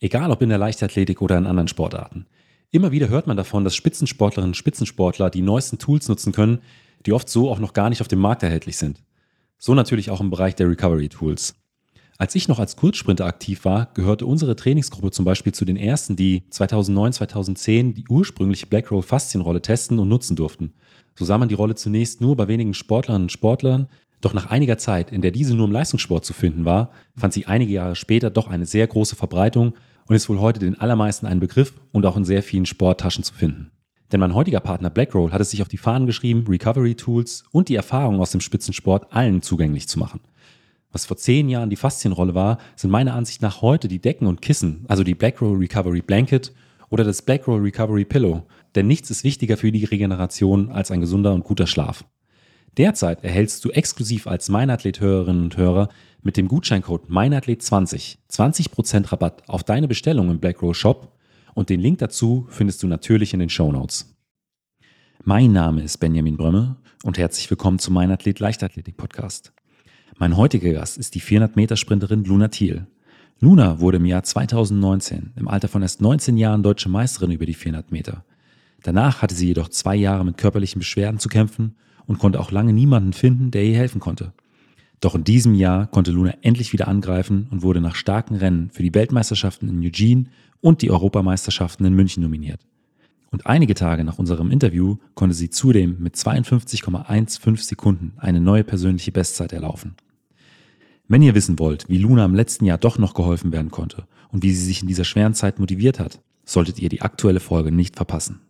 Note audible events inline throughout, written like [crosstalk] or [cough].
Egal ob in der Leichtathletik oder in anderen Sportarten. Immer wieder hört man davon, dass Spitzensportlerinnen und Spitzensportler die neuesten Tools nutzen können, die oft so auch noch gar nicht auf dem Markt erhältlich sind. So natürlich auch im Bereich der Recovery Tools. Als ich noch als Kurzsprinter aktiv war, gehörte unsere Trainingsgruppe zum Beispiel zu den ersten, die 2009, 2010 die ursprüngliche Black Roll Faszienrolle testen und nutzen durften. So sah man die Rolle zunächst nur bei wenigen Sportlerinnen und Sportlern, doch nach einiger Zeit, in der diese nur im Leistungssport zu finden war, fand sie einige Jahre später doch eine sehr große Verbreitung und ist wohl heute den allermeisten ein Begriff und auch in sehr vielen Sporttaschen zu finden. Denn mein heutiger Partner Blackroll hat es sich auf die Fahnen geschrieben, Recovery Tools und die Erfahrungen aus dem Spitzensport allen zugänglich zu machen. Was vor zehn Jahren die Faszienrolle war, sind meiner Ansicht nach heute die Decken und Kissen, also die Blackroll Recovery Blanket oder das Blackroll Recovery Pillow. Denn nichts ist wichtiger für die Regeneration als ein gesunder und guter Schlaf. Derzeit erhältst du exklusiv als Meinathlet-Hörerinnen und Hörer mit dem Gutscheincode Meinathlet20 20% Rabatt auf deine Bestellung im Blackroll Shop und den Link dazu findest du natürlich in den Show Notes. Mein Name ist Benjamin Brömme und herzlich willkommen zum Meinathlet Leichtathletik Podcast. Mein heutiger Gast ist die 400-Meter-Sprinterin Luna Thiel. Luna wurde im Jahr 2019 im Alter von erst 19 Jahren deutsche Meisterin über die 400 Meter. Danach hatte sie jedoch zwei Jahre mit körperlichen Beschwerden zu kämpfen und konnte auch lange niemanden finden, der ihr helfen konnte. Doch in diesem Jahr konnte Luna endlich wieder angreifen und wurde nach starken Rennen für die Weltmeisterschaften in Eugene und die Europameisterschaften in München nominiert. Und einige Tage nach unserem Interview konnte sie zudem mit 52,15 Sekunden eine neue persönliche Bestzeit erlaufen. Wenn ihr wissen wollt, wie Luna im letzten Jahr doch noch geholfen werden konnte und wie sie sich in dieser schweren Zeit motiviert hat, solltet ihr die aktuelle Folge nicht verpassen.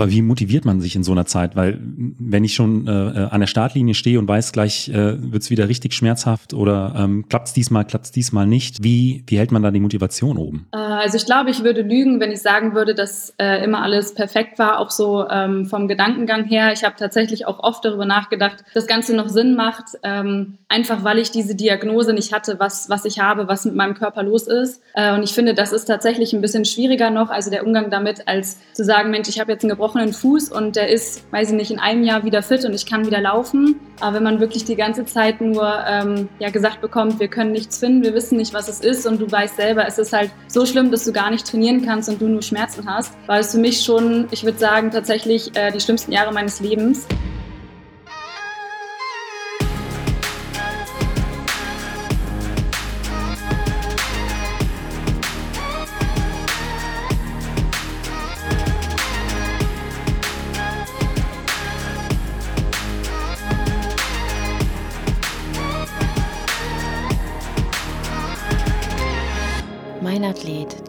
Aber wie motiviert man sich in so einer Zeit? Weil wenn ich schon äh, äh an der Startlinie stehe und weiß, gleich äh, wird es wieder richtig schmerzhaft oder ähm, klappt es diesmal, klappt es diesmal nicht, wie, wie hält man da die Motivation oben? Äh, also ich glaube, ich würde lügen, wenn ich sagen würde, dass äh, immer alles perfekt war, auch so ähm, vom Gedankengang her. Ich habe tatsächlich auch oft darüber nachgedacht, das Ganze noch Sinn macht, ähm, einfach weil ich diese Diagnose nicht hatte, was, was ich habe, was mit meinem Körper los ist. Äh, und ich finde, das ist tatsächlich ein bisschen schwieriger noch, also der Umgang damit, als zu sagen, Mensch, ich habe jetzt einen gebrochenen Fuß und der ist, weiß ich nicht, in einem Jahr wieder fit und ich kann wieder laufen. Aber wenn man wirklich die ganze Zeit nur ähm, ja, gesagt bekommt, wir können nichts finden, wir wissen nicht, was es ist und du weißt selber, es ist halt so schlimm, dass du gar nicht trainieren kannst und du nur Schmerzen hast, war es für mich schon, ich würde sagen, tatsächlich äh, die schlimmsten Jahre meines Lebens.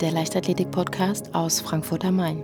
Der Leichtathletik-Podcast aus Frankfurt am Main.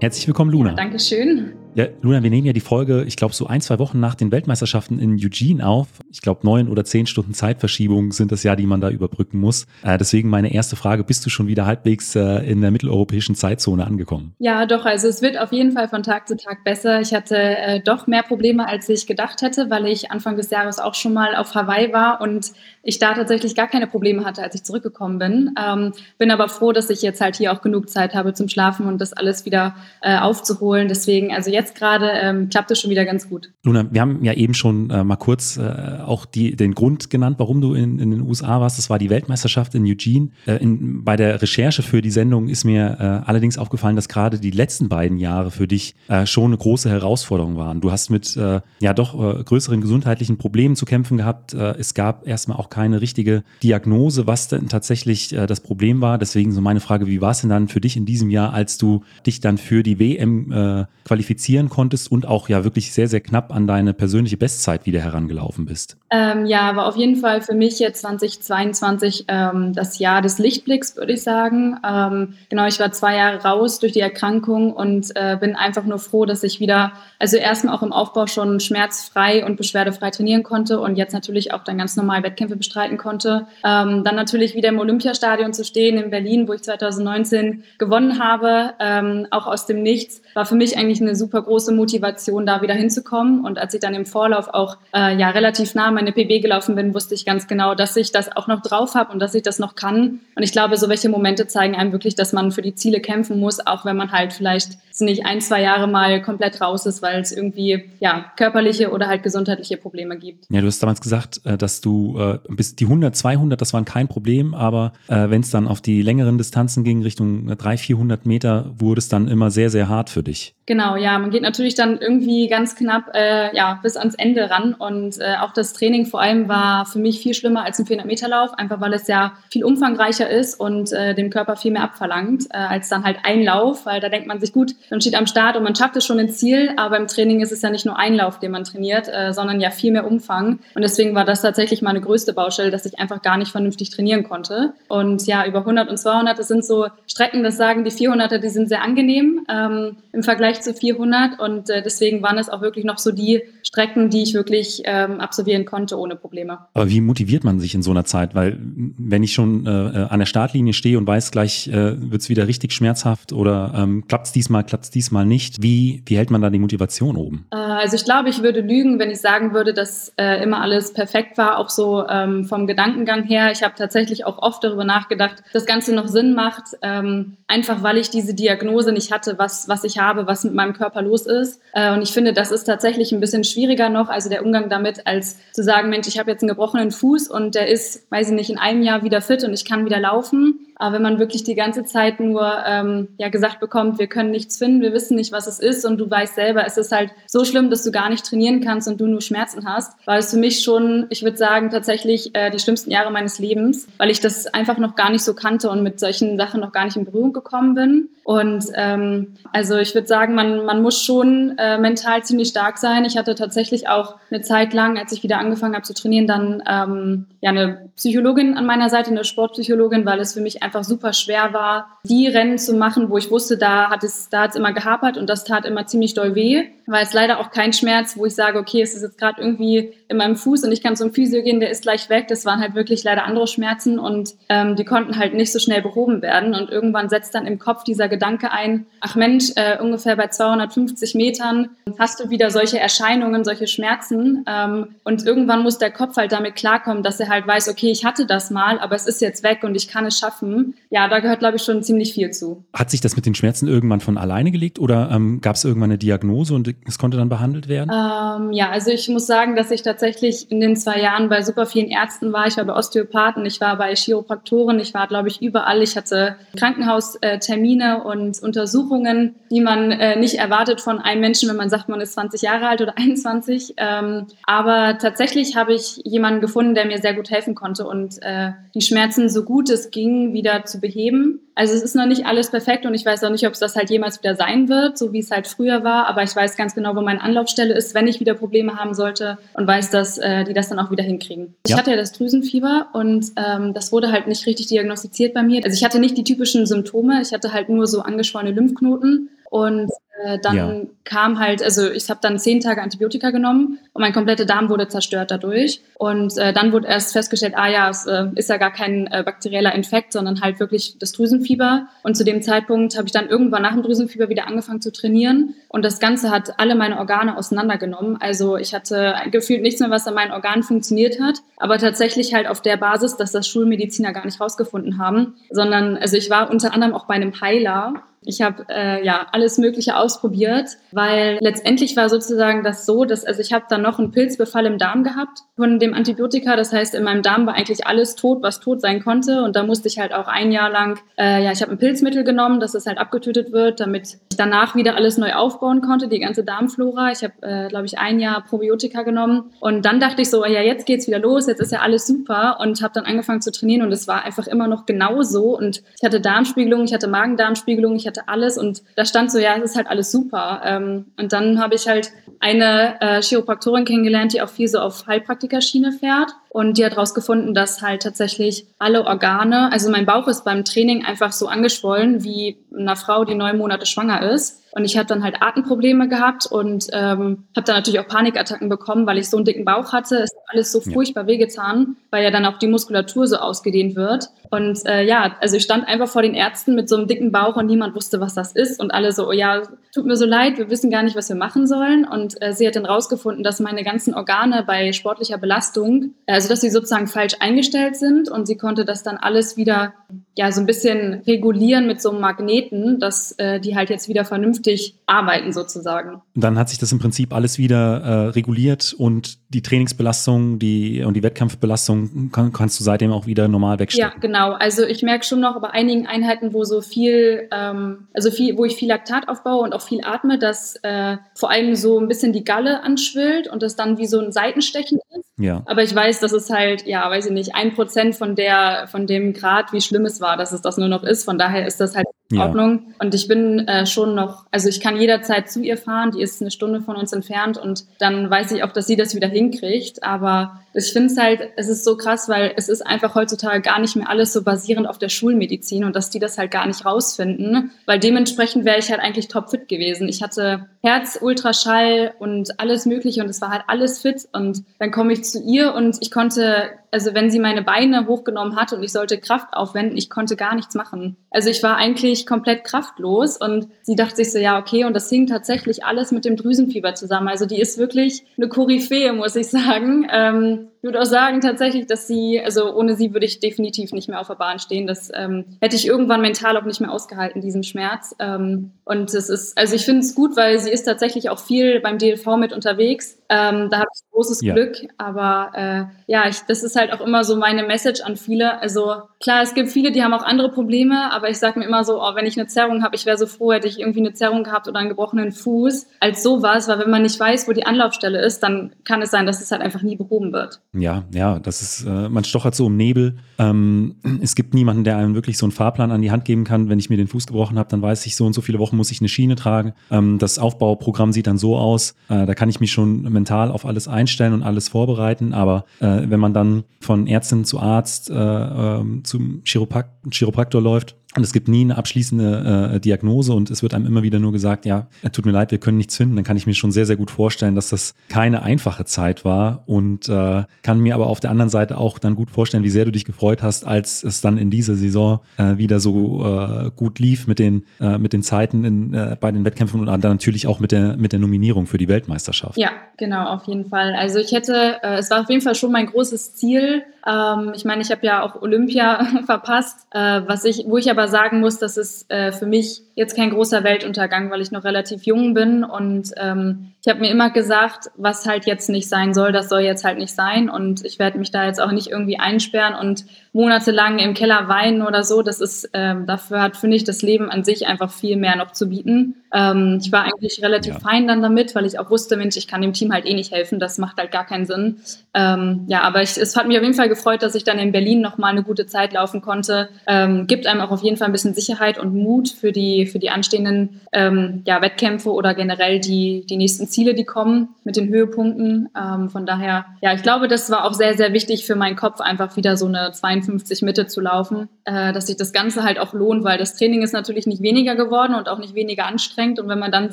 Herzlich willkommen, Luna. Ja, Dankeschön. Ja, Luna, wir nehmen ja die Folge, ich glaube, so ein, zwei Wochen nach den Weltmeisterschaften in Eugene auf. Ich glaube, neun oder zehn Stunden Zeitverschiebung sind das ja, die man da überbrücken muss. Äh, deswegen meine erste Frage, bist du schon wieder halbwegs äh, in der mitteleuropäischen Zeitzone angekommen? Ja, doch, also es wird auf jeden Fall von Tag zu Tag besser. Ich hatte äh, doch mehr Probleme, als ich gedacht hätte, weil ich Anfang des Jahres auch schon mal auf Hawaii war und ich da tatsächlich gar keine Probleme hatte, als ich zurückgekommen bin. Ähm, bin aber froh, dass ich jetzt halt hier auch genug Zeit habe zum Schlafen und das alles wieder äh, aufzuholen. Deswegen, also jetzt jetzt gerade ähm, klappt es schon wieder ganz gut. Luna, wir haben ja eben schon äh, mal kurz äh, auch die, den Grund genannt, warum du in, in den USA warst. Das war die Weltmeisterschaft in Eugene. Äh, in, bei der Recherche für die Sendung ist mir äh, allerdings aufgefallen, dass gerade die letzten beiden Jahre für dich äh, schon eine große Herausforderung waren. Du hast mit äh, ja doch größeren gesundheitlichen Problemen zu kämpfen gehabt. es gab erstmal auch keine richtige Diagnose, was denn tatsächlich das Problem war. Deswegen so meine Frage, wie war es denn dann für dich in diesem Jahr, als du dich dann für die WM qualifiziert qualifizieren konntest und auch ja wirklich sehr, sehr knapp an deine persönliche Bestzeit wieder herangelaufen bist. Ähm, ja, war auf jeden Fall für mich jetzt 2022 ähm, das Jahr des Lichtblicks, würde ich sagen. Ähm, genau, ich war zwei Jahre raus durch die Erkrankung und äh, bin einfach nur froh, dass ich wieder, also erstmal auch im Aufbau schon schmerzfrei und beschwerdefrei trainieren konnte und jetzt natürlich auch dann ganz normal Wettkämpfe bestreiten konnte. Ähm, dann natürlich wieder im Olympiastadion zu stehen in Berlin, wo ich 2019 gewonnen habe, ähm, auch aus dem Nichts, war für mich eigentlich eine super super große Motivation, da wieder hinzukommen. Und als ich dann im Vorlauf auch äh, ja relativ nah meine PB gelaufen bin, wusste ich ganz genau, dass ich das auch noch drauf habe und dass ich das noch kann. Und ich glaube, so welche Momente zeigen einem wirklich, dass man für die Ziele kämpfen muss, auch wenn man halt vielleicht nicht ein, zwei Jahre mal komplett raus ist, weil es irgendwie ja körperliche oder halt gesundheitliche Probleme gibt. Ja, du hast damals gesagt, äh, dass du äh, bis die 100, 200, das waren kein Problem, aber äh, wenn es dann auf die längeren Distanzen ging, Richtung 300, 400 Meter, wurde es dann immer sehr, sehr hart für dich. Genau, ja, man geht natürlich dann irgendwie ganz knapp äh, ja, bis ans Ende ran. Und äh, auch das Training vor allem war für mich viel schlimmer als ein 400-Meter-Lauf, einfach weil es ja viel umfangreicher ist und äh, dem Körper viel mehr abverlangt äh, als dann halt ein Lauf, weil da denkt man sich, gut, man steht am Start und man schafft es schon ins Ziel, aber im Training ist es ja nicht nur ein Lauf, den man trainiert, äh, sondern ja viel mehr Umfang. Und deswegen war das tatsächlich meine größte Baustelle, dass ich einfach gar nicht vernünftig trainieren konnte. Und ja, über 100 und 200, das sind so Strecken, das sagen die 400er, die sind sehr angenehm ähm, im Vergleich Vergleich zu 400 und äh, deswegen waren es auch wirklich noch so die Strecken, die ich wirklich ähm, absolvieren konnte ohne Probleme. Aber wie motiviert man sich in so einer Zeit? Weil wenn ich schon äh, an der Startlinie stehe und weiß, gleich äh, wird es wieder richtig schmerzhaft oder ähm, klappt es diesmal, klappt es diesmal nicht, wie, wie hält man da die Motivation oben? Äh, also ich glaube, ich würde lügen, wenn ich sagen würde, dass äh, immer alles perfekt war, auch so ähm, vom Gedankengang her. Ich habe tatsächlich auch oft darüber nachgedacht, das Ganze noch Sinn macht, ähm, einfach weil ich diese Diagnose nicht hatte, was, was ich habe, was mit meinem Körper los ist. Äh, und ich finde, das ist tatsächlich ein bisschen schwieriger noch, also der Umgang damit, als zu sagen, Mensch, ich habe jetzt einen gebrochenen Fuß und der ist, weiß ich nicht, in einem Jahr wieder fit und ich kann wieder laufen. Aber wenn man wirklich die ganze Zeit nur ähm, ja, gesagt bekommt, wir können nichts finden, wir wissen nicht, was es ist und du weißt selber, es ist halt so schlimm, dass du gar nicht trainieren kannst und du nur Schmerzen hast, war es für mich schon, ich würde sagen, tatsächlich äh, die schlimmsten Jahre meines Lebens, weil ich das einfach noch gar nicht so kannte und mit solchen Sachen noch gar nicht in Berührung gekommen bin. Und ähm, also ich würde sagen, man, man muss schon äh, mental ziemlich stark sein. Ich hatte tatsächlich auch eine Zeit lang, als ich wieder angefangen habe zu trainieren, dann ähm, ja eine Psychologin an meiner Seite, eine Sportpsychologin, weil es für mich einfach super schwer war, die Rennen zu machen, wo ich wusste, da hat es, da hat es immer gehapert und das tat immer ziemlich doll weh. War es leider auch kein Schmerz, wo ich sage, okay, es ist jetzt gerade irgendwie in meinem Fuß und ich kann zum Physio gehen, der ist gleich weg. Das waren halt wirklich leider andere Schmerzen und ähm, die konnten halt nicht so schnell behoben werden. Und irgendwann setzt dann im Kopf dieser Gedanke ein, ach Mensch, äh, ungefähr bei 250 Metern hast du wieder solche Erscheinungen, solche Schmerzen. Ähm, und irgendwann muss der Kopf halt damit klarkommen, dass er halt weiß, okay, ich hatte das mal, aber es ist jetzt weg und ich kann es schaffen. Ja, da gehört, glaube ich, schon ziemlich viel zu. Hat sich das mit den Schmerzen irgendwann von alleine gelegt oder ähm, gab es irgendwann eine Diagnose und es konnte dann behandelt werden? Ähm, ja, also ich muss sagen, dass ich tatsächlich in den zwei Jahren bei super vielen Ärzten war. Ich war bei Osteopathen, ich war bei Chiropraktoren, ich war, glaube ich, überall. Ich hatte Krankenhaustermine und Untersuchungen, die man äh, nicht erwartet von einem Menschen, wenn man sagt, man ist 20 Jahre alt oder [laughs] 21. Ähm, aber tatsächlich habe ich jemanden gefunden, der mir sehr gut helfen konnte und äh, die Schmerzen so gut es ging wieder zu beheben. Also es ist noch nicht alles perfekt und ich weiß auch nicht, ob es das halt jemals wieder sein wird, so wie es halt früher war. Aber ich weiß ganz genau, wo meine Anlaufstelle ist, wenn ich wieder Probleme haben sollte und weiß, dass äh, die das dann auch wieder hinkriegen. Ja. Ich hatte ja das Drüsenfieber und ähm, das wurde halt nicht richtig diagnostiziert bei mir. Also ich hatte nicht die typischen Symptome, ich hatte halt nur so angeschwollene Lymphknoten und äh, dann ja. kam halt, also ich habe dann zehn Tage Antibiotika genommen und mein kompletter Darm wurde zerstört dadurch. Und äh, dann wurde erst festgestellt, ah ja, es äh, ist ja gar kein äh, bakterieller Infekt, sondern halt wirklich das Drüsenfieber. Und zu dem Zeitpunkt habe ich dann irgendwann nach dem Drüsenfieber wieder angefangen zu trainieren. Und das Ganze hat alle meine Organe auseinandergenommen. Also ich hatte gefühlt nichts mehr, was an meinen Organen funktioniert hat. Aber tatsächlich halt auf der Basis, dass das Schulmediziner gar nicht rausgefunden haben, sondern also ich war unter anderem auch bei einem Heiler ich habe äh, ja alles Mögliche ausprobiert, weil letztendlich war sozusagen das so, dass also ich habe dann noch einen Pilzbefall im Darm gehabt von dem Antibiotika. Das heißt, in meinem Darm war eigentlich alles tot, was tot sein konnte. Und da musste ich halt auch ein Jahr lang, äh, ja, ich habe ein Pilzmittel genommen, dass es halt abgetötet wird, damit ich danach wieder alles neu aufbauen konnte, die ganze Darmflora. Ich habe, äh, glaube ich, ein Jahr Probiotika genommen. Und dann dachte ich so, ja, jetzt geht's wieder los, jetzt ist ja alles super. Und habe dann angefangen zu trainieren und es war einfach immer noch genauso. Und ich hatte Darmspiegelung, ich hatte Magen-Darmspiegelung, ich hatte hatte alles und da stand so, ja, es ist halt alles super. Ähm, und dann habe ich halt eine äh, Chiropraktorin kennengelernt, die auch viel so auf Heilpraktikerschiene fährt. Und die hat herausgefunden, dass halt tatsächlich alle Organe, also mein Bauch ist beim Training einfach so angeschwollen wie einer Frau, die neun Monate schwanger ist. Und ich habe dann halt Atemprobleme gehabt und ähm, habe dann natürlich auch Panikattacken bekommen, weil ich so einen dicken Bauch hatte. Es alles so furchtbar ja. wehgetan, weil ja dann auch die Muskulatur so ausgedehnt wird. Und äh, ja, also ich stand einfach vor den Ärzten mit so einem dicken Bauch und niemand wusste, was das ist. Und alle so, oh ja, tut mir so leid, wir wissen gar nicht, was wir machen sollen. Und äh, sie hat dann rausgefunden, dass meine ganzen Organe bei sportlicher Belastung, also dass sie sozusagen falsch eingestellt sind. Und sie konnte das dann alles wieder ja so ein bisschen regulieren mit so einem Magneten, dass äh, die halt jetzt wieder vernünftig arbeiten sozusagen. Dann hat sich das im Prinzip alles wieder äh, reguliert und die Trainingsbelastung die, und die Wettkampfbelastung kann, kannst du seitdem auch wieder normal wegstellen. Ja, genau. Also ich merke schon noch bei einigen Einheiten, wo so viel, ähm, also viel, wo ich viel Laktat aufbaue und auch viel atme, dass äh, vor allem so ein bisschen die Galle anschwillt und das dann wie so ein Seitenstechen ist. Ja. Aber ich weiß, dass es halt, ja, weiß ich nicht, ein Prozent von der, von dem Grad, wie schlimm es war, dass es das nur noch ist. Von daher ist das halt in ja. Ordnung. Und ich bin äh, schon noch, also ich kann jederzeit zu ihr fahren, die ist eine Stunde von uns entfernt und dann weiß ich auch, dass sie das wieder hinkriegt. Aber ich finde es halt, es ist so krass, weil es ist einfach heutzutage gar nicht mehr alles so basierend auf der Schulmedizin und dass die das halt gar nicht rausfinden, weil dementsprechend wäre ich halt eigentlich topfit gewesen. Ich hatte Herz, Ultraschall und alles Mögliche und es war halt alles fit und dann komme ich zu ihr und ich konnte, also wenn sie meine Beine hochgenommen hat und ich sollte Kraft aufwenden, ich konnte gar nichts machen. Also ich war eigentlich komplett kraftlos und sie dachte sich so, ja, okay, und das hing tatsächlich alles mit dem Drüsenfieber zusammen. Also die ist wirklich eine Koryphäe, muss ich sagen. Ähm, ich würde auch sagen tatsächlich, dass sie, also ohne sie würde ich definitiv nicht mehr auf der Bahn stehen. Das ähm, hätte ich irgendwann mental auch nicht mehr ausgehalten, diesen Schmerz. Ähm, und es ist, also ich finde es gut, weil sie ist tatsächlich auch viel beim DLV mit unterwegs. Ähm, da habe ich großes ja. Glück. Aber äh, ja, ich, das ist halt auch immer so meine Message an viele. Also klar, es gibt viele, die haben auch andere Probleme, aber ich sage mir immer so, oh, wenn ich eine Zerrung habe, ich wäre so froh, hätte ich irgendwie eine Zerrung gehabt oder einen gebrochenen Fuß, als sowas, weil wenn man nicht weiß, wo die Anlaufstelle ist, dann kann es sein, dass es halt einfach nie behoben wird. Ja, ja, das ist, äh, man stochert so im Nebel. Ähm, es gibt niemanden, der einem wirklich so einen Fahrplan an die Hand geben kann. Wenn ich mir den Fuß gebrochen habe, dann weiß ich, so und so viele Wochen muss ich eine Schiene tragen. Ähm, das Aufbauprogramm sieht dann so aus. Äh, da kann ich mich schon mental auf alles einstellen und alles vorbereiten. Aber äh, wenn man dann von Ärztin zu Arzt äh, ähm, zum Chiropraktor läuft, und es gibt nie eine abschließende äh, Diagnose und es wird einem immer wieder nur gesagt, ja, tut mir leid, wir können nichts finden. Dann kann ich mir schon sehr, sehr gut vorstellen, dass das keine einfache Zeit war und äh, kann mir aber auf der anderen Seite auch dann gut vorstellen, wie sehr du dich gefreut hast, als es dann in dieser Saison äh, wieder so äh, gut lief mit den, äh, mit den Zeiten in, äh, bei den Wettkämpfen und dann natürlich auch mit der, mit der Nominierung für die Weltmeisterschaft. Ja, genau, auf jeden Fall. Also ich hätte, äh, es war auf jeden Fall schon mein großes Ziel. Ähm, ich meine, ich habe ja auch Olympia [laughs] verpasst, äh, was ich, wo ich aber aber sagen muss, dass es äh, für mich jetzt kein großer Weltuntergang, weil ich noch relativ jung bin und ähm, ich habe mir immer gesagt, was halt jetzt nicht sein soll, das soll jetzt halt nicht sein und ich werde mich da jetzt auch nicht irgendwie einsperren und monatelang im Keller weinen oder so. Das ist, ähm, dafür hat, finde ich, das Leben an sich einfach viel mehr noch zu bieten. Ähm, ich war eigentlich relativ ja. fein dann damit, weil ich auch wusste, Mensch, ich kann dem Team halt eh nicht helfen, das macht halt gar keinen Sinn. Ähm, ja, aber ich, es hat mich auf jeden Fall gefreut, dass ich dann in Berlin nochmal eine gute Zeit laufen konnte. Ähm, gibt einem auch auf jeden Fall ein bisschen Sicherheit und Mut für die, für die anstehenden ähm, ja, Wettkämpfe oder generell die, die nächsten Ziele, die kommen mit den Höhepunkten. Ähm, von daher, ja, ich glaube, das war auch sehr, sehr wichtig für meinen Kopf, einfach wieder so eine 52 Mitte zu laufen, äh, dass sich das Ganze halt auch lohnt, weil das Training ist natürlich nicht weniger geworden und auch nicht weniger anstrengend. Und wenn man dann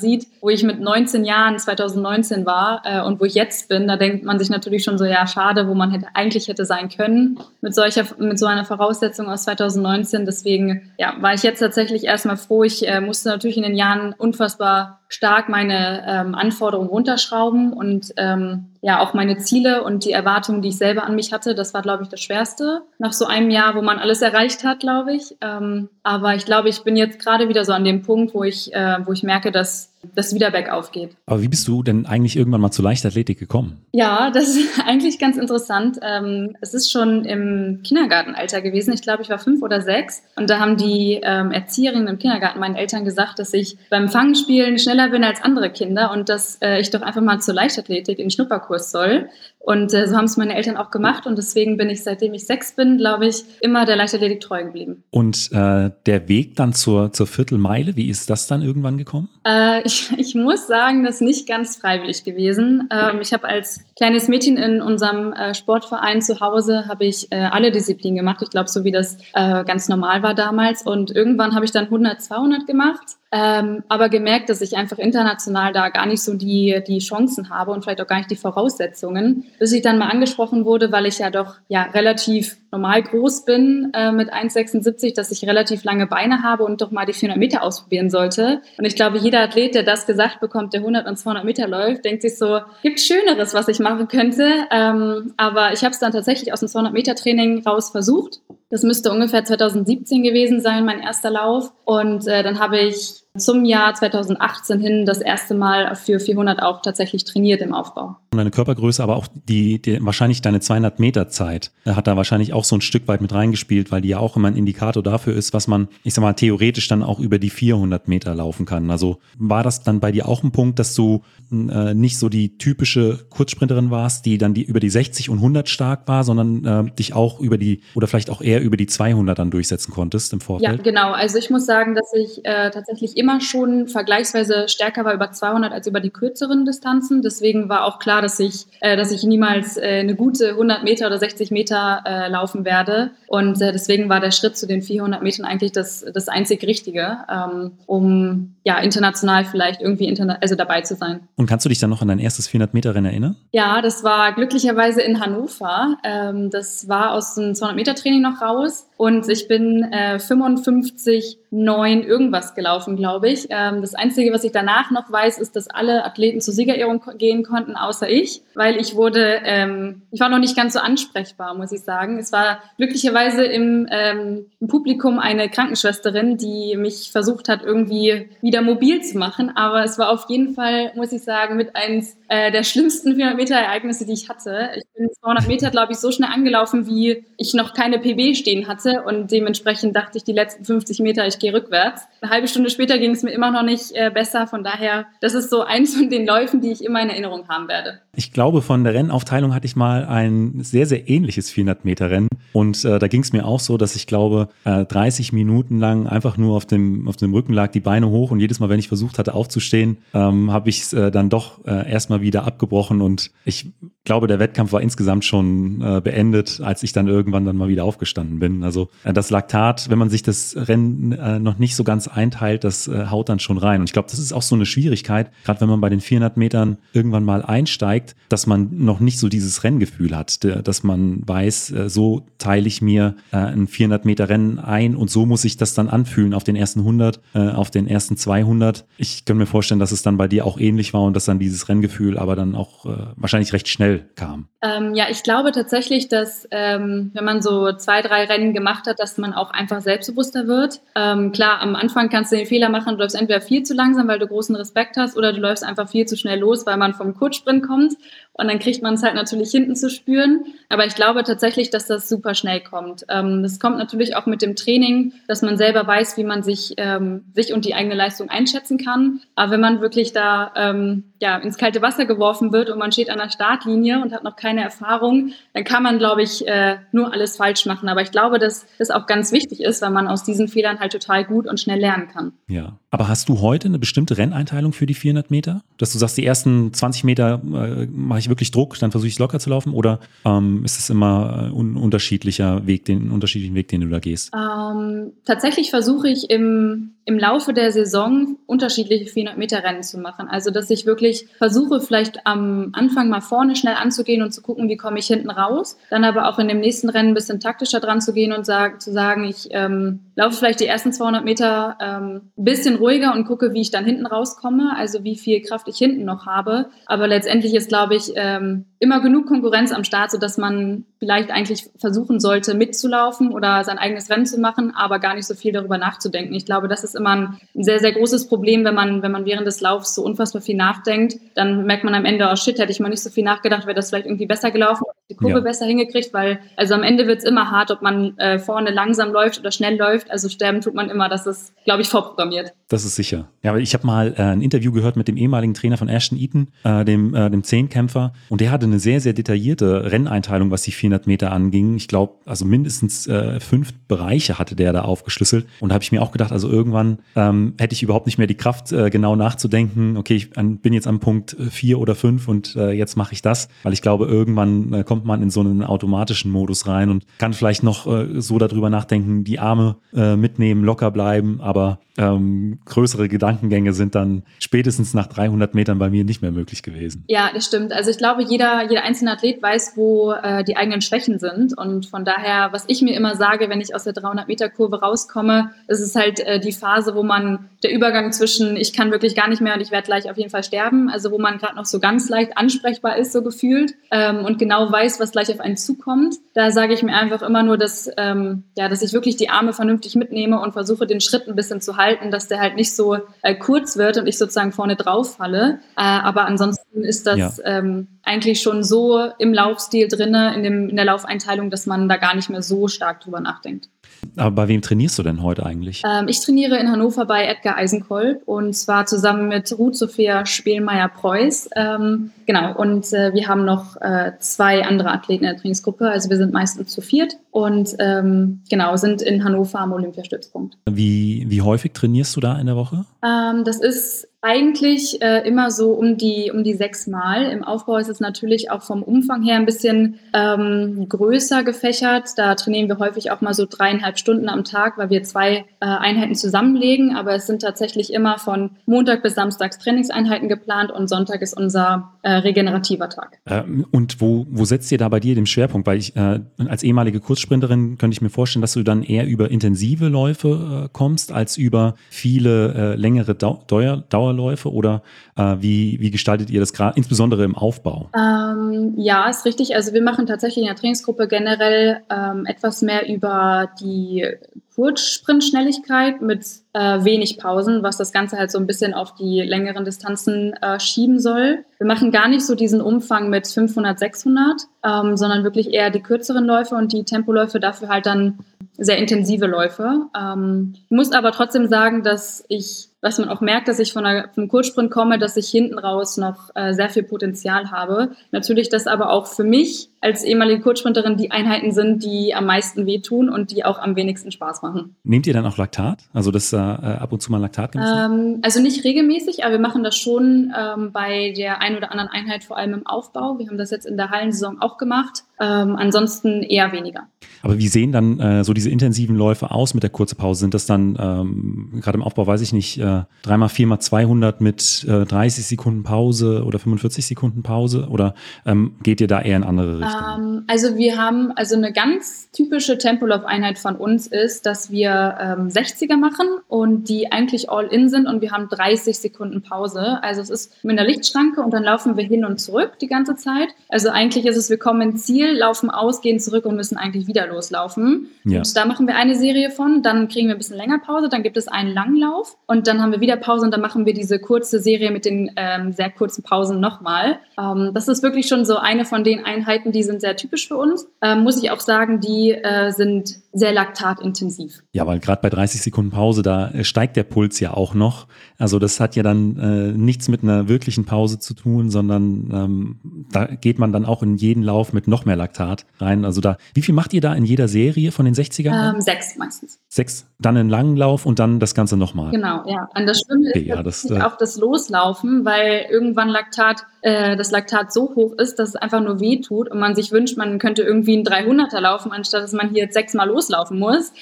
sieht, wo ich mit 19 Jahren 2019 war äh, und wo ich jetzt bin, da denkt man sich natürlich schon so, ja, schade, wo man hätte, eigentlich hätte sein können mit solcher, mit so einer Voraussetzung aus 2019. Deswegen, ja, war ich jetzt tatsächlich erstmal froh. Ich äh, musste natürlich in den Jahren unfassbar stark meine ähm, Anforderungen runterschrauben und ähm, ja auch meine Ziele und die Erwartungen, die ich selber an mich hatte, das war, glaube ich, das Schwerste. Nach so einem Jahr, wo man alles erreicht hat, glaube ich. Ähm, aber ich glaube, ich bin jetzt gerade wieder so an dem Punkt, wo ich, äh, wo ich merke, dass das wieder bergauf geht. Aber wie bist du denn eigentlich irgendwann mal zur Leichtathletik gekommen? Ja, das ist [laughs] eigentlich ganz interessant. Ähm, es ist schon im Kindergartenalter gewesen. Ich glaube, ich war fünf oder sechs. Und da haben die ähm, Erzieherinnen im Kindergarten meinen Eltern gesagt, dass ich beim Fangenspielen schneller bin als andere Kinder und dass äh, ich doch einfach mal zur Leichtathletik in den Schnupperkurs soll. Und äh, so haben es meine Eltern auch gemacht und deswegen bin ich, seitdem ich sechs bin, glaube ich, immer der Leichtathletik treu geblieben. Und äh, der Weg dann zur, zur Viertelmeile, wie ist das dann irgendwann gekommen? Äh, ich, [laughs] ich muss sagen, das ist nicht ganz freiwillig gewesen. Ähm, ich habe als kleines Mädchen in unserem äh, Sportverein zu Hause, habe ich äh, alle Disziplinen gemacht. Ich glaube, so wie das äh, ganz normal war damals. Und irgendwann habe ich dann 100, 200 gemacht ähm, aber gemerkt, dass ich einfach international da gar nicht so die, die Chancen habe und vielleicht auch gar nicht die Voraussetzungen, bis ich dann mal angesprochen wurde, weil ich ja doch ja relativ normal groß bin äh, mit 1,76, dass ich relativ lange Beine habe und doch mal die 400 Meter ausprobieren sollte. Und ich glaube, jeder Athlet, der das gesagt bekommt, der 100 und 200 Meter läuft, denkt sich so, gibt Schöneres, was ich machen könnte. Ähm, aber ich habe es dann tatsächlich aus dem 200 Meter Training raus versucht. Das müsste ungefähr 2017 gewesen sein, mein erster Lauf. Und äh, dann habe ich zum Jahr 2018 hin das erste Mal für 400 auch tatsächlich trainiert im Aufbau. Deine Körpergröße, aber auch die, die wahrscheinlich deine 200 Meter Zeit äh, hat da wahrscheinlich auch so ein Stück weit mit reingespielt, weil die ja auch immer ein Indikator dafür ist, was man, ich sag mal, theoretisch dann auch über die 400 Meter laufen kann. Also war das dann bei dir auch ein Punkt, dass du äh, nicht so die typische Kurzsprinterin warst, die dann die über die 60 und 100 stark war, sondern äh, dich auch über die oder vielleicht auch eher über die 200 dann durchsetzen konntest im Vorfeld? Ja, genau. Also ich muss sagen, dass ich äh, tatsächlich immer schon vergleichsweise stärker war über 200 als über die kürzeren Distanzen. Deswegen war auch klar, dass ich, äh, dass ich niemals äh, eine gute 100 Meter oder 60 Meter äh, laufen werde. Und äh, deswegen war der Schritt zu den 400 Metern eigentlich das, das einzig Richtige, ähm, um ja international vielleicht irgendwie interna also dabei zu sein. Und kannst du dich dann noch an dein erstes 400 Meter Rennen erinnern? Ja, das war glücklicherweise in Hannover. Ähm, das war aus dem 200 Meter Training noch raus. Und ich bin äh, 55, 9 irgendwas gelaufen, glaube ich. Ähm, das Einzige, was ich danach noch weiß, ist, dass alle Athleten zur Siegerehrung gehen konnten, außer ich, weil ich wurde, ähm, ich war noch nicht ganz so ansprechbar, muss ich sagen. Es war glücklicherweise im, ähm, im Publikum eine Krankenschwesterin, die mich versucht hat, irgendwie wieder mobil zu machen. Aber es war auf jeden Fall, muss ich sagen, mit eins äh, der schlimmsten 400 Meter Ereignisse, die ich hatte. Ich bin 200 Meter, glaube ich, so schnell angelaufen, wie ich noch keine PB stehen hatte und dementsprechend dachte ich die letzten 50 Meter, ich gehe rückwärts. Eine halbe Stunde später ging es mir immer noch nicht äh, besser. Von daher, das ist so eins von den Läufen, die ich immer in Erinnerung haben werde. Ich glaube, von der Rennaufteilung hatte ich mal ein sehr, sehr ähnliches 400 Meter Rennen. Und äh, da ging es mir auch so, dass ich glaube, äh, 30 Minuten lang einfach nur auf dem, auf dem Rücken lag, die Beine hoch. Und jedes Mal, wenn ich versucht hatte aufzustehen, ähm, habe ich es äh, dann doch äh, erstmal wieder abgebrochen. Und ich glaube, der Wettkampf war insgesamt schon äh, beendet, als ich dann irgendwann dann mal wieder aufgestanden bin. Also äh, das Laktat, wenn man sich das Rennen äh, noch nicht so ganz einteilt, das äh, haut dann schon rein. Und ich glaube, das ist auch so eine Schwierigkeit, gerade wenn man bei den 400 Metern irgendwann mal einsteigt, dass man noch nicht so dieses Renngefühl hat, dass man weiß, äh, so teile ich mir äh, ein 400 Meter Rennen ein und so muss ich das dann anfühlen auf den ersten 100, äh, auf den ersten 200. Ich kann mir vorstellen, dass es dann bei dir auch ähnlich war und dass dann dieses Renngefühl aber dann auch wahrscheinlich recht schnell kam. Ähm, ja, ich glaube tatsächlich, dass ähm, wenn man so zwei, drei Rennen gemacht hat, dass man auch einfach selbstbewusster wird. Ähm, klar, am Anfang kannst du den Fehler machen, du läufst entweder viel zu langsam, weil du großen Respekt hast, oder du läufst einfach viel zu schnell los, weil man vom Kurzsprint kommt. Und dann kriegt man es halt natürlich hinten zu spüren. Aber ich glaube tatsächlich, dass das super schnell kommt. Ähm, das kommt natürlich auch mit dem Training, dass man selber weiß, wie man sich, ähm, sich und die eigene Leistung einschätzen kann. Aber wenn man wirklich da ähm, ja, ins kalte Wasser geworfen wird und man steht an der Startlinie und hat noch keine Erfahrung, dann kann man, glaube ich, äh, nur alles falsch machen. Aber ich glaube, dass das auch ganz wichtig ist, weil man aus diesen Fehlern halt total gut und schnell lernen kann. Ja. Aber hast du heute eine bestimmte Renneinteilung für die 400 Meter? Dass du sagst, die ersten 20 Meter äh, mache ich wirklich Druck, dann versuche ich es locker zu laufen? Oder ähm, ist es immer ein unterschiedlicher Weg, den unterschiedlichen Weg, den du da gehst? Ähm, tatsächlich versuche ich im, im Laufe der Saison unterschiedliche 400 Meter Rennen zu machen. Also, dass ich wirklich versuche, vielleicht am Anfang mal vorne schnell anzugehen und zu gucken, wie komme ich hinten raus. Dann aber auch in dem nächsten Rennen ein bisschen taktischer dran zu gehen und sag, zu sagen, ich ähm, laufe vielleicht die ersten 200 Meter ähm, ein bisschen ruhiger und gucke, wie ich dann hinten rauskomme, also wie viel Kraft ich hinten noch habe. Aber letztendlich ist, glaube ich, ähm, immer genug Konkurrenz am Start, sodass man vielleicht eigentlich versuchen sollte, mitzulaufen oder sein eigenes Rennen zu machen, aber gar nicht so viel darüber nachzudenken. Ich glaube, das ist immer ein sehr, sehr großes Problem, wenn man, wenn man während des Laufs so unfassbar viel nachdenkt. Dann merkt man am Ende, oh shit, hätte ich mal nicht so viel nachgedacht, wäre das vielleicht irgendwie besser gelaufen. die Kurve Ja. besser hingekriegt, weil also am Ende wird es immer hart, ob man äh, vorne langsam läuft oder schnell läuft. Also sterben tut man immer, das ist, glaube ich, vorprogrammiert. Das ist sicher. Ja, aber ich habe mal äh, ein Interview gehört mit dem ehemaligen Trainer von Ashton Eaton, äh, dem, äh, dem Zehnkämpfer. Und der hatte eine sehr, sehr detaillierte Renneinteilung, was die 400 Meter anging. Ich glaube, also mindestens äh, fünf Bereiche hatte der da aufgeschlüsselt. Und da habe ich mir auch gedacht, also irgendwann ähm, hätte ich überhaupt nicht mehr die Kraft, äh, genau nachzudenken, okay, ich an, bin jetzt am Punkt äh, vier oder fünf und äh, jetzt mache ich das. Weil ich glaube, irgendwann äh, kommt man in so einen automatischen Modus rein und kann vielleicht noch äh, so darüber nachdenken, die Arme äh, mitnehmen, locker bleiben, aber ähm, größere Gedankengänge sind dann spätestens nach 300 Metern bei mir nicht mehr möglich gewesen. Ja, das stimmt. Also ich glaube, jeder, jeder einzelne Athlet weiß, wo äh, die eigenen Schwächen sind. Und von daher, was ich mir immer sage, wenn ich aus der 300-Meter-Kurve rauskomme, ist es halt äh, die Phase, wo man der Übergang zwischen ich kann wirklich gar nicht mehr und ich werde gleich auf jeden Fall sterben, also wo man gerade noch so ganz leicht ansprechbar ist, so gefühlt, ähm, und genau weiß, was gleich auf einen zukommt. Da sage ich mir einfach immer nur, dass, ähm, ja, dass ich wirklich die Arme vernünftig mitnehme und versuche, den Schritt ein bisschen zu halten, dass der halt nicht so äh, kurz wird und ich sozusagen vorne drauf falle. Äh, aber ansonsten ist das Ja. ähm, eigentlich schon so im Laufstil drinne, in, dem, in der Laufeinteilung, dass man da gar nicht mehr so stark drüber nachdenkt. Aber bei wem trainierst du denn heute eigentlich? Ähm, ich trainiere in Hannover bei Edgar Eisenkolb und zwar zusammen mit Ruth Sophia Spielmeier-Preuß. Ähm, genau, und äh, wir haben noch äh, zwei andere Athleten in der Trainingsgruppe, also wir sind meistens zu viert und ähm, genau, sind in Hannover am Olympiastützpunkt. Wie, wie häufig trainierst du da in der Woche? Ähm, das ist eigentlich äh, immer so um die, um die sechs Mal. Im Aufbau ist es natürlich auch vom Umfang her ein bisschen ähm, größer gefächert. Da trainieren wir häufig auch mal so dreieinhalb Stunden am Tag, weil wir zwei äh, Einheiten zusammenlegen. Aber es sind tatsächlich immer von Montag bis Samstags Trainingseinheiten geplant und Sonntag ist unser äh, regenerativer Tag. Ähm, und wo, wo setzt ihr da bei dir den Schwerpunkt? Weil ich äh, als ehemalige Kurzsprinterin könnte ich mir vorstellen, dass du dann eher über intensive Läufe äh, kommst, als über viele äh, längere Dau Dauer Dauerläufe oder äh, wie, wie gestaltet ihr das gerade, insbesondere im Aufbau? Ähm, ja, ist richtig. Also wir machen tatsächlich in der Trainingsgruppe generell ähm, etwas mehr über die Kurzsprintschnelligkeit mit äh, wenig Pausen, was das Ganze halt so ein bisschen auf die längeren Distanzen äh, schieben soll. Wir machen gar nicht so diesen Umfang mit 500, 600, ähm, sondern wirklich eher die kürzeren Läufe und die Tempoläufe dafür halt dann sehr intensive Läufe. Ähm, ich muss aber trotzdem sagen, dass ich, was man auch merkt, dass ich von einer, vom Kurzsprint komme, dass ich hinten raus noch äh, sehr viel Potenzial habe. Natürlich, dass aber auch für mich als ehemalige Kurzsprinterin die Einheiten sind, die am meisten wehtun und die auch am wenigsten Spaß machen. Nehmt ihr dann auch Laktat? Also das äh, ab und zu mal Laktat gemessen? Ähm, also nicht regelmäßig, aber wir machen das schon ähm, bei der ein oder anderen Einheit, vor allem im Aufbau. Wir haben das jetzt in der Hallensaison auch gemacht. Ähm, ansonsten eher weniger. Aber wie sehen dann äh, so diese intensiven Läufe aus mit der kurzen Pause? Sind das dann, ähm, gerade im Aufbau weiß ich nicht, äh, dreimal, viermal 200 mit äh, 30 Sekunden Pause oder 45 Sekunden Pause? Oder ähm, geht ihr da eher in andere Richtungen? Ähm, also wir haben, also eine ganz typische Tempolaufeinheit von uns ist, dass wir ähm, 60er machen und die eigentlich all in sind und wir haben 30 Sekunden Pause. Also es ist mit einer Lichtschranke und dann laufen wir hin und zurück die ganze Zeit. Also eigentlich ist es, wir kommen ins Ziel, laufen aus, gehen zurück und müssen eigentlich wieder loslaufen. Ja. Und da machen wir eine Serie von, dann kriegen wir ein bisschen länger Pause, dann gibt es einen Langlauf und dann haben wir wieder Pause und dann machen wir diese kurze Serie mit den ähm, sehr kurzen Pausen nochmal. Ähm, das ist wirklich schon so eine von den Einheiten, die sind sehr typisch für uns. Ähm, muss ich auch sagen, die äh, sind sehr laktatintensiv. Ja, weil gerade bei 30 Sekunden Pause, da äh, steigt der Puls ja auch noch. Also das hat ja dann äh, nichts mit einer wirklichen Pause zu tun, sondern ähm, da geht man dann auch in jeden Lauf mit noch mehr Laktat rein. Also da, wie viel macht ihr da in jeder Serie von den 60ern? Ähm, sechs meistens. Sechs, dann einen langen Lauf und dann das Ganze nochmal. Genau, ja. An das Schlimme Okay, ist ja, das, äh, auch das Loslaufen, weil irgendwann Laktat, äh, das Laktat so hoch ist, dass es einfach nur weh tut und man sich wünscht, man könnte irgendwie einen 300er laufen, anstatt dass man hier jetzt sechsmal loslaufen muss.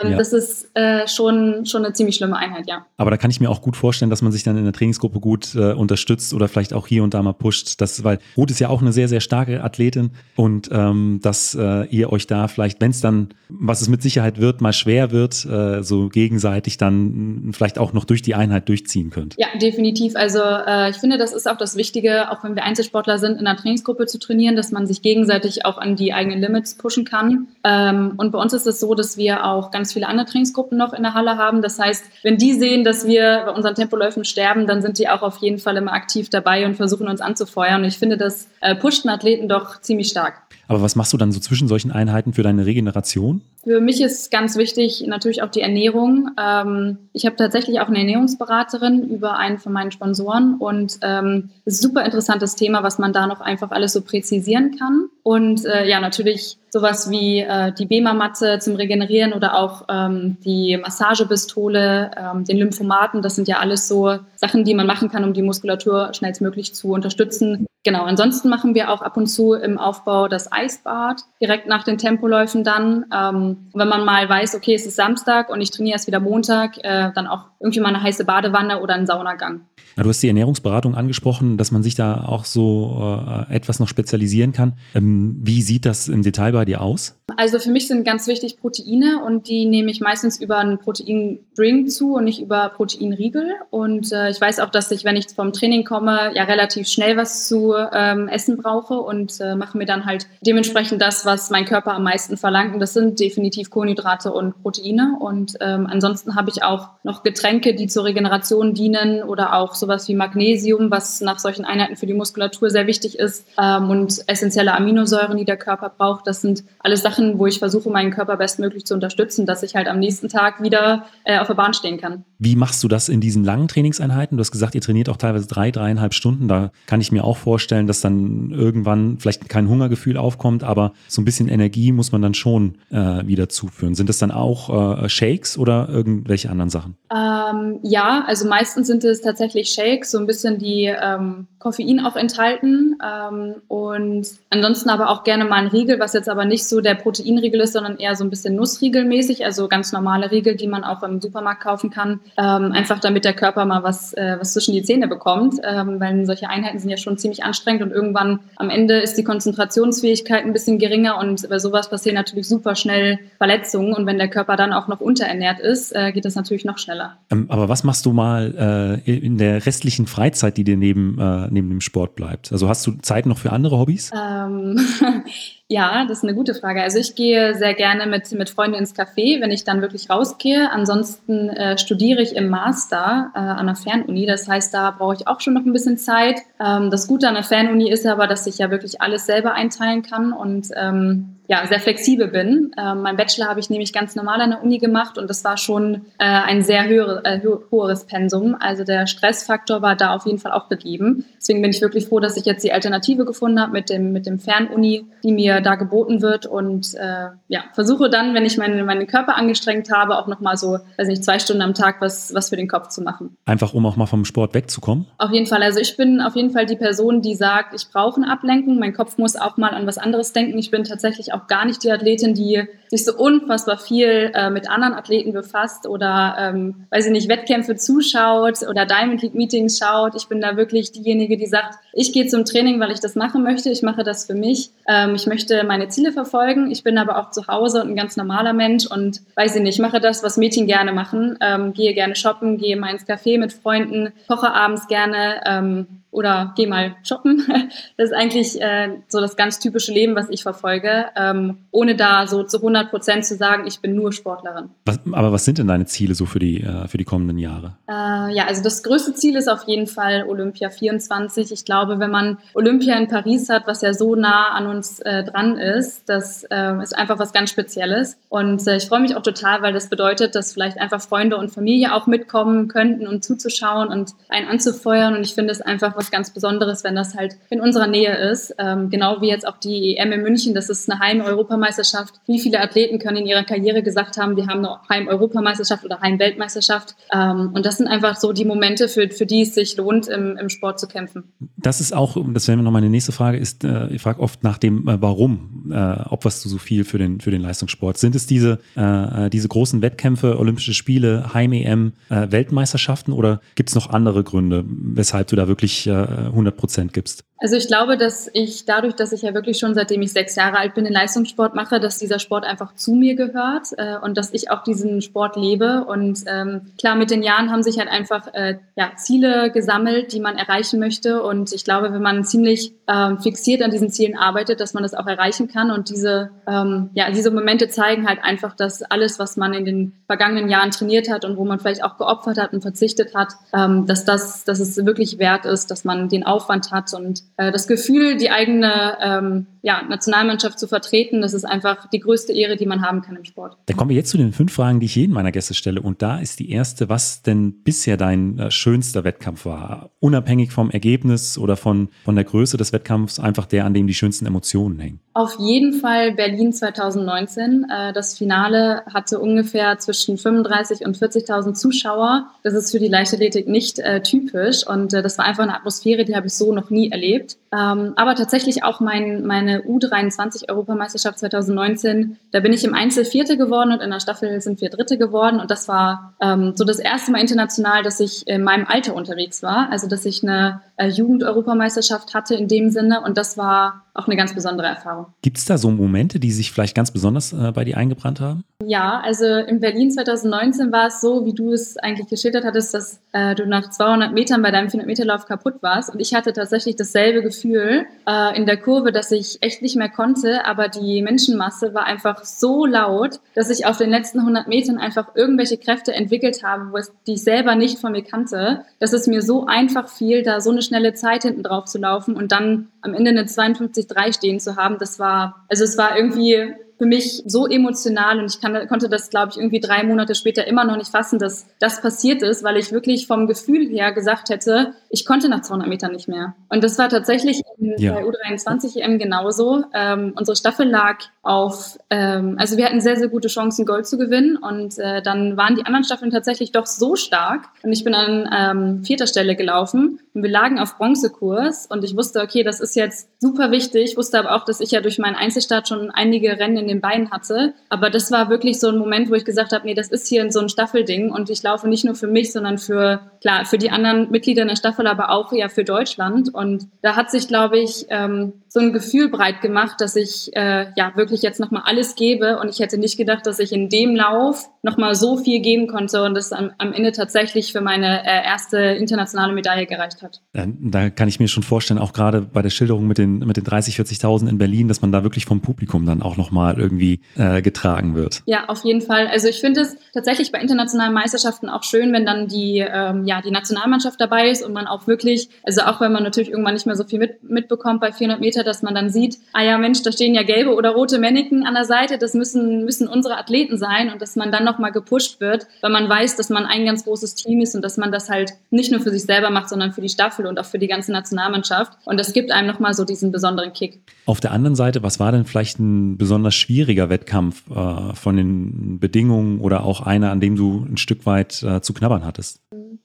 Ähm, Ja. Das ist äh, schon, schon eine ziemlich schlimme Einheit, ja. Aber da kann ich mir auch gut vorstellen, dass man sich dann in der Trainingsgruppe gut äh, unterstützt oder vielleicht auch hier und da mal pusht. Das, weil Ruth ist ja auch eine sehr, sehr starke Athletin und ähm, dass äh, ihr euch da vielleicht, wenn es dann, was es mit Sicherheit wird, mal schwer wird, äh, so gegenseitig dann vielleicht auch noch durch die Einheit durchziehen könnt. Ja, definitiv. Also äh, ich finde, das ist auch das Wichtige, auch wenn wir Einzelsportler sind, in einer Trainingsgruppe zu trainieren, dass man sich gegenseitig auch an die eigenen Limits pushen kann. Ähm, und bei uns ist es so, dass wir auch ganz ganz viele andere Trainingsgruppen noch in der Halle haben. Das heißt, wenn die sehen, dass wir bei unseren Tempoläufen sterben, dann sind die auch auf jeden Fall immer aktiv dabei und versuchen uns anzufeuern. Und ich finde, das äh, pusht einen Athleten doch ziemlich stark. Aber was machst du dann so zwischen solchen Einheiten für deine Regeneration? Für mich ist ganz wichtig natürlich auch die Ernährung. Ähm, ich habe tatsächlich auch eine Ernährungsberaterin über einen von meinen Sponsoren und ähm, super interessantes Thema, was man da noch einfach alles so präzisieren kann. Und äh, ja, natürlich sowas wie äh, die Bema-Matte zum Regenerieren oder auch ähm, die Massagepistole, ähm, den Lymphomaten. Das sind ja alles so Sachen, die man machen kann, um die Muskulatur schnellstmöglich zu unterstützen. Genau, ansonsten machen wir auch ab und zu im Aufbau das Eisbad, direkt nach den Tempoläufen dann. Ähm, wenn man mal weiß, okay, es ist Samstag und ich trainiere erst wieder Montag, äh, dann auch irgendwie mal eine heiße Badewanne oder einen Saunagang. Ja, du hast die Ernährungsberatung angesprochen, dass man sich da auch so äh, etwas noch spezialisieren kann. Ähm, wie sieht das im Detail bei dir aus? Also für mich sind ganz wichtig Proteine und die nehme ich meistens über einen Proteindrink zu und nicht über Proteinriegel. Und äh, ich weiß auch, dass ich, wenn ich vom Training komme, ja relativ schnell was zu ähm, essen brauche und äh, mache mir dann halt dementsprechend das, was mein Körper am meisten verlangt. Und das sind definitiv Kohlenhydrate und Proteine. Und ähm, ansonsten habe ich auch noch Getränke, die zur Regeneration dienen oder auch sowas wie Magnesium, was nach solchen Einheiten für die Muskulatur sehr wichtig ist ähm, und essentielle Aminosäuren, die der Körper braucht. Das sind alles Sachen, wo ich versuche, meinen Körper bestmöglich zu unterstützen, dass ich halt am nächsten Tag wieder äh, auf der Bahn stehen kann. Wie machst du das in diesen langen Trainingseinheiten? Du hast gesagt, ihr trainiert auch teilweise drei, dreieinhalb Stunden. Da kann ich mir auch vorstellen, dass dann irgendwann vielleicht kein Hungergefühl aufkommt, aber so ein bisschen Energie muss man dann schon äh, wieder zuführen. Sind das dann auch äh, Shakes oder irgendwelche anderen Sachen? Ähm, ja, also meistens sind es tatsächlich Shakes, so ein bisschen die ähm, Koffein auch enthalten ähm, und ansonsten aber auch gerne mal ein Riegel, was jetzt aber nicht so der Proteinriegel ist, sondern eher so ein bisschen Nussriegelmäßig, also ganz normale Riegel, die man auch im Supermarkt kaufen kann, ähm, einfach damit der Körper mal was, äh, was zwischen die Zähne bekommt, ähm, weil solche Einheiten sind ja schon ziemlich anstrengend und irgendwann am Ende ist die Konzentrationsfähigkeit ein bisschen geringer und bei sowas passieren natürlich super schnell Verletzungen und wenn der Körper dann auch noch unterernährt ist, äh, geht das natürlich noch schneller. Ähm, aber was machst du mal äh, in der restlichen Freizeit, die dir neben, äh, neben dem Sport bleibt? Also hast du Zeit noch für andere Hobbys? Ähm, [laughs] Ja, das ist eine gute Frage. Also ich gehe sehr gerne mit, mit Freunden ins Café, wenn ich dann wirklich rausgehe. Ansonsten äh, studiere ich im Master äh, an der Fernuni. Das heißt, da brauche ich auch schon noch ein bisschen Zeit. Ähm, das Gute an der Fernuni ist aber, dass ich ja wirklich alles selber einteilen kann und ähm, ja, sehr flexibel bin. Ähm, mein Bachelor habe ich nämlich ganz normal an der Uni gemacht und das war schon äh, ein sehr höhere, äh, hohes Pensum. Also der Stressfaktor war da auf jeden Fall auch gegeben. Deswegen bin ich wirklich froh, dass ich jetzt die Alternative gefunden habe mit dem, mit dem Fernuni, die mir da geboten wird und äh, ja, versuche dann, wenn ich meine, meinen Körper angestrengt habe, auch nochmal so, weiß nicht, zwei Stunden am Tag was, was für den Kopf zu machen. Einfach um auch mal vom Sport wegzukommen? Auf jeden Fall. Also ich bin auf jeden Fall die Person, die sagt, ich brauche eine Ablenkung. Mein Kopf muss auch mal an was anderes denken. Ich bin tatsächlich auch auch gar nicht die Athletin, die sich so unfassbar viel äh, mit anderen Athleten befasst oder, ähm, weiß ich nicht, Wettkämpfe zuschaut oder Diamond League Meetings schaut. Ich bin da wirklich diejenige, die sagt, ich gehe zum Training, weil ich das machen möchte. Ich mache das für mich. Ähm, ich möchte meine Ziele verfolgen. Ich bin aber auch zu Hause und ein ganz normaler Mensch und weiß ich nicht, mache das, was Mädchen gerne machen. Ähm, gehe gerne shoppen, gehe mal ins Café mit Freunden, koche abends gerne. Ähm, oder geh mal shoppen. [laughs] Das ist eigentlich äh, so das ganz typische Leben, was ich verfolge, ähm, ohne da so zu 100 Prozent zu sagen, ich bin nur Sportlerin. Was, aber was sind denn deine Ziele so für die, äh, für die kommenden Jahre? Äh, ja, also das größte Ziel ist auf jeden Fall Olympia 24. Ich glaube, wenn man Olympia in Paris hat, was ja so nah an uns äh, dran ist, das äh, ist einfach was ganz Spezielles. Und äh, ich freue mich auch total, weil das bedeutet, dass vielleicht einfach Freunde und Familie auch mitkommen könnten und zuzuschauen und einen anzufeuern. Und ich finde es einfach was ganz Besonderes, wenn das halt in unserer Nähe ist. Ähm, genau wie jetzt auch die EM in München, das ist eine Heim-Europameisterschaft. Wie viele Athleten können in ihrer Karriere gesagt haben, wir haben eine Heim-Europameisterschaft oder Heim-Weltmeisterschaft. Ähm, und das sind einfach so die Momente, für, für die es sich lohnt, im, im Sport zu kämpfen. Das ist auch, das wäre noch meine nächste Frage, ist, äh, ich frage oft nach dem äh, Warum, äh, ob was du so viel für den, für den Leistungssport. Sind es diese, äh, äh, diese großen Wettkämpfe, Olympische Spiele, Heim-EM, äh, Weltmeisterschaften oder gibt es noch andere Gründe, weshalb du da wirklich äh, 100 Prozent gibst? Also ich glaube, dass ich dadurch, dass ich ja wirklich schon seitdem ich sechs Jahre alt bin, den Leistungssport mache, dass dieser Sport einfach zu mir gehört äh, und dass ich auch diesen Sport lebe. Und ähm, klar, mit den Jahren haben sich halt einfach äh, ja, Ziele gesammelt, die man erreichen möchte. Und ich glaube, wenn man ziemlich ähm, fixiert an diesen Zielen arbeitet, dass man das auch erreichen kann. Und diese, ähm, ja, diese Momente zeigen halt einfach, dass alles, was man in den vergangenen Jahren trainiert hat und wo man vielleicht auch geopfert hat und verzichtet hat, ähm, dass das, dass es wirklich wert ist, dass man den Aufwand hat und äh, das Gefühl, die eigene ähm, ja, Nationalmannschaft zu vertreten, das ist einfach die größte Ehre, die man haben kann im Sport. Dann kommen wir jetzt zu den fünf Fragen, die ich jeden meiner Gäste stelle. Und da ist die erste, was denn bisher dein äh, schönster Wettkampf war? Unabhängig vom Ergebnis oder von, von der Größe des Wettkampfs, einfach der, an dem die schönsten Emotionen hängen. Auf jeden Fall Berlin 2019. Äh, das Finale hatte ungefähr zwischen 35 und 40.000 Zuschauer. Das ist für die Leichtathletik nicht äh, typisch und das war einfach eine Atmosphäre, die habe ich so noch nie erlebt. Ähm, aber tatsächlich auch mein, meine U23-Europameisterschaft 2019, da bin ich im Einzel Vierte geworden und in der Staffel sind wir Dritte geworden. Und das war ähm, so das erste Mal international, dass ich in meinem Alter unterwegs war. Also dass ich eine äh, Jugend-Europameisterschaft hatte in dem Sinne. Und das war auch eine ganz besondere Erfahrung. Gibt es da so Momente, die sich vielleicht ganz besonders äh, bei dir eingebrannt haben? Ja, also in Berlin 2019 war es so, wie du es eigentlich geschildert hattest, dass äh, du nach 200 Metern bei deinem 400-Meter-Lauf kaputt warst. Und ich hatte tatsächlich dasselbe Gefühl äh, in der Kurve, dass ich echt nicht mehr konnte, aber die Menschenmasse war einfach so laut, dass ich auf den letzten 100 Metern einfach irgendwelche Kräfte entwickelt habe, die ich selber nicht von mir kannte, dass es mir so einfach fiel, da so eine schnelle Zeit hinten drauf zu laufen und dann am Ende eine 52,3 stehen zu haben. Das war, also es war irgendwie für mich so emotional und ich kann, konnte das, glaube ich, irgendwie drei Monate später immer noch nicht fassen, dass das passiert ist, weil ich wirklich vom Gefühl her gesagt hätte, ich konnte nach 200 Metern nicht mehr. Und das war tatsächlich ja. der U23 EM genauso. Ähm, unsere Staffel lag auf, ähm, also wir hatten sehr, sehr gute Chancen, Gold zu gewinnen und äh, dann waren die anderen Staffeln tatsächlich doch so stark und ich bin an ähm, vierter Stelle gelaufen und wir lagen auf Bronzekurs und ich wusste, okay, das ist jetzt super wichtig, ich wusste aber auch, dass ich ja durch meinen Einzelstart schon einige Rennen in den Beinen hatte. Aber das war wirklich so ein Moment, wo ich gesagt habe, nee, das ist hier so ein Staffelding und ich laufe nicht nur für mich, sondern für, klar, für die anderen Mitglieder in der Staffel, aber auch ja für Deutschland. Und da hat sich, glaube ich, ähm, so ein Gefühl breit gemacht, dass ich äh, ja wirklich jetzt nochmal alles gebe und ich hätte nicht gedacht, dass ich in dem Lauf nochmal so viel geben konnte und das am, am Ende tatsächlich für meine äh, erste internationale Medaille gereicht hat. Da kann ich mir schon vorstellen, auch gerade bei der Schilderung mit den, mit den 30, 40.000 in Berlin, dass man da wirklich vom Publikum dann auch nochmal irgendwie äh, getragen wird. Ja, auf jeden Fall. Also ich finde es tatsächlich bei internationalen Meisterschaften auch schön, wenn dann die, ähm, ja, die Nationalmannschaft dabei ist und man auch wirklich, also auch wenn man natürlich irgendwann nicht mehr so viel mit, mitbekommt bei 400 Meter, dass man dann sieht, ah ja Mensch, da stehen ja gelbe oder rote Mannequin an der Seite, das müssen, müssen unsere Athleten sein und dass man dann nochmal gepusht wird, weil man weiß, dass man ein ganz großes Team ist und dass man das halt nicht nur für sich selber macht, sondern für die Staffel und auch für die ganze Nationalmannschaft. Und das gibt einem nochmal so diesen besonderen Kick. Auf der anderen Seite, was war denn vielleicht ein besonders schwieriger Wettkampf äh, von den Bedingungen oder auch einer, an dem du ein Stück weit äh, zu knabbern hattest?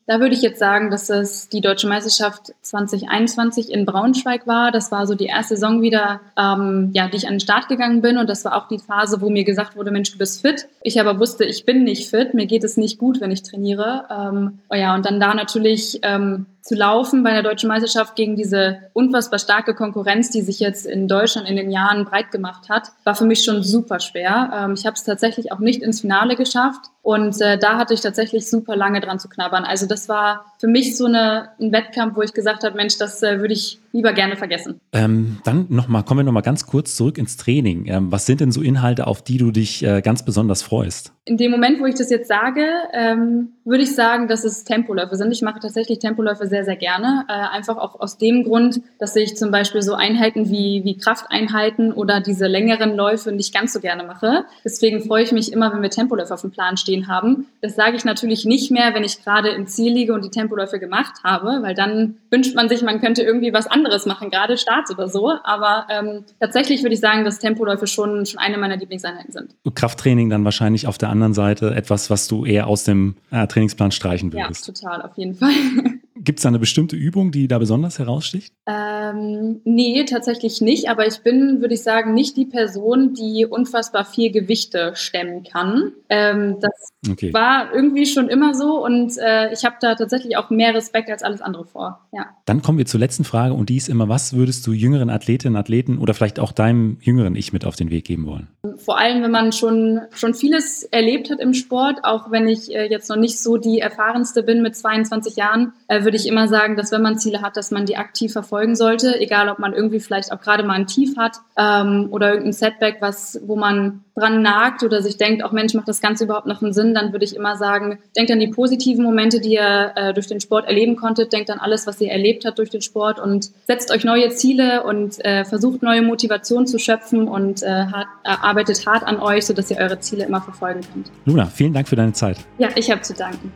Da würde ich jetzt sagen, dass es die Deutsche Meisterschaft 2021 in Braunschweig war. Das war so die erste Saison wieder, ähm, ja, die ich an den Start gegangen bin. Und das war auch die Phase, wo mir gesagt wurde, Mensch, du bist fit. Ich aber wusste, ich bin nicht fit. Mir geht es nicht gut, wenn ich trainiere. Ähm, oh ja, und dann da natürlich ähm, zu laufen bei der deutschen Meisterschaft gegen diese unfassbar starke Konkurrenz, die sich jetzt in Deutschland in den Jahren breit gemacht hat, war für mich schon super schwer. Ähm, ich habe es tatsächlich auch nicht ins Finale geschafft und äh, da hatte ich tatsächlich super lange dran zu knabbern. Also das war für mich so eine, ein Wettkampf, wo ich gesagt habe, Mensch, das äh, würde ich lieber gerne vergessen. Ähm, dann noch mal, kommen wir noch mal ganz kurz zurück ins Training. Ähm, was sind denn so Inhalte, auf die du dich äh, ganz besonders freust? In dem Moment, wo ich das jetzt sage, ähm, würde ich sagen, dass es Tempoläufe sind. Ich mache tatsächlich Tempoläufe sehr, sehr gerne. Äh, einfach auch aus dem Grund, dass ich zum Beispiel so Einheiten wie, wie Krafteinheiten oder diese längeren Läufe nicht ganz so gerne mache. Deswegen freue ich mich immer, wenn wir Tempoläufe auf dem Plan stehen haben. Das sage ich natürlich nicht mehr, wenn ich gerade im Ziel liege und die Tempoläufe gemacht habe, weil dann wünscht man sich, man könnte irgendwie was anderes machen, gerade Starts oder so. Aber ähm, tatsächlich würde ich sagen, dass Tempoläufe schon, schon eine meiner Lieblingseinheiten sind. Krafttraining dann wahrscheinlich auf der anderen Seite etwas, was du eher aus dem äh, Trainingsplan streichen würdest. Ja, total, auf jeden Fall. [laughs] Gibt es da eine bestimmte Übung, die da besonders heraussticht? Äh, Ähm, nee, tatsächlich nicht. Aber ich bin, würde ich sagen, nicht die Person, die unfassbar viel Gewichte stemmen kann. Ähm, das okay. war irgendwie schon immer so und äh, ich habe da tatsächlich auch mehr Respekt als alles andere vor. Ja. Dann kommen wir zur letzten Frage und die ist immer, was würdest du jüngeren Athletinnen, Athleten oder vielleicht auch deinem jüngeren Ich mit auf den Weg geben wollen? Vor allem, wenn man schon, schon vieles erlebt hat im Sport, auch wenn ich äh, jetzt noch nicht so die erfahrenste bin mit 22 Jahren, äh, würde ich immer sagen, dass wenn man Ziele hat, dass man die aktiv verfolgen sollte, egal ob man irgendwie vielleicht auch gerade mal ein Tief hat ähm, oder irgendein Setback, was, wo man dran nagt oder sich denkt, auch Mensch, macht das Ganze überhaupt noch einen Sinn, dann würde ich immer sagen, denkt an die positiven Momente, die ihr äh, durch den Sport erleben konntet, denkt an alles, was ihr erlebt habt durch den Sport und setzt euch neue Ziele und äh, versucht neue Motivation zu schöpfen und äh, hart, arbeitet hart an euch, sodass ihr eure Ziele immer verfolgen könnt. Luna, vielen Dank für deine Zeit. Ja, ich habe zu danken.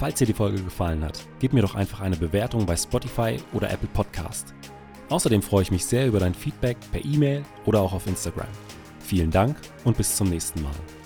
Falls dir die Folge gefallen hat, gib mir doch einfach eine Bewertung bei Spotify oder Apple Podcast. Außerdem freue ich mich sehr über dein Feedback per E-Mail oder auch auf Instagram. Vielen Dank und bis zum nächsten Mal.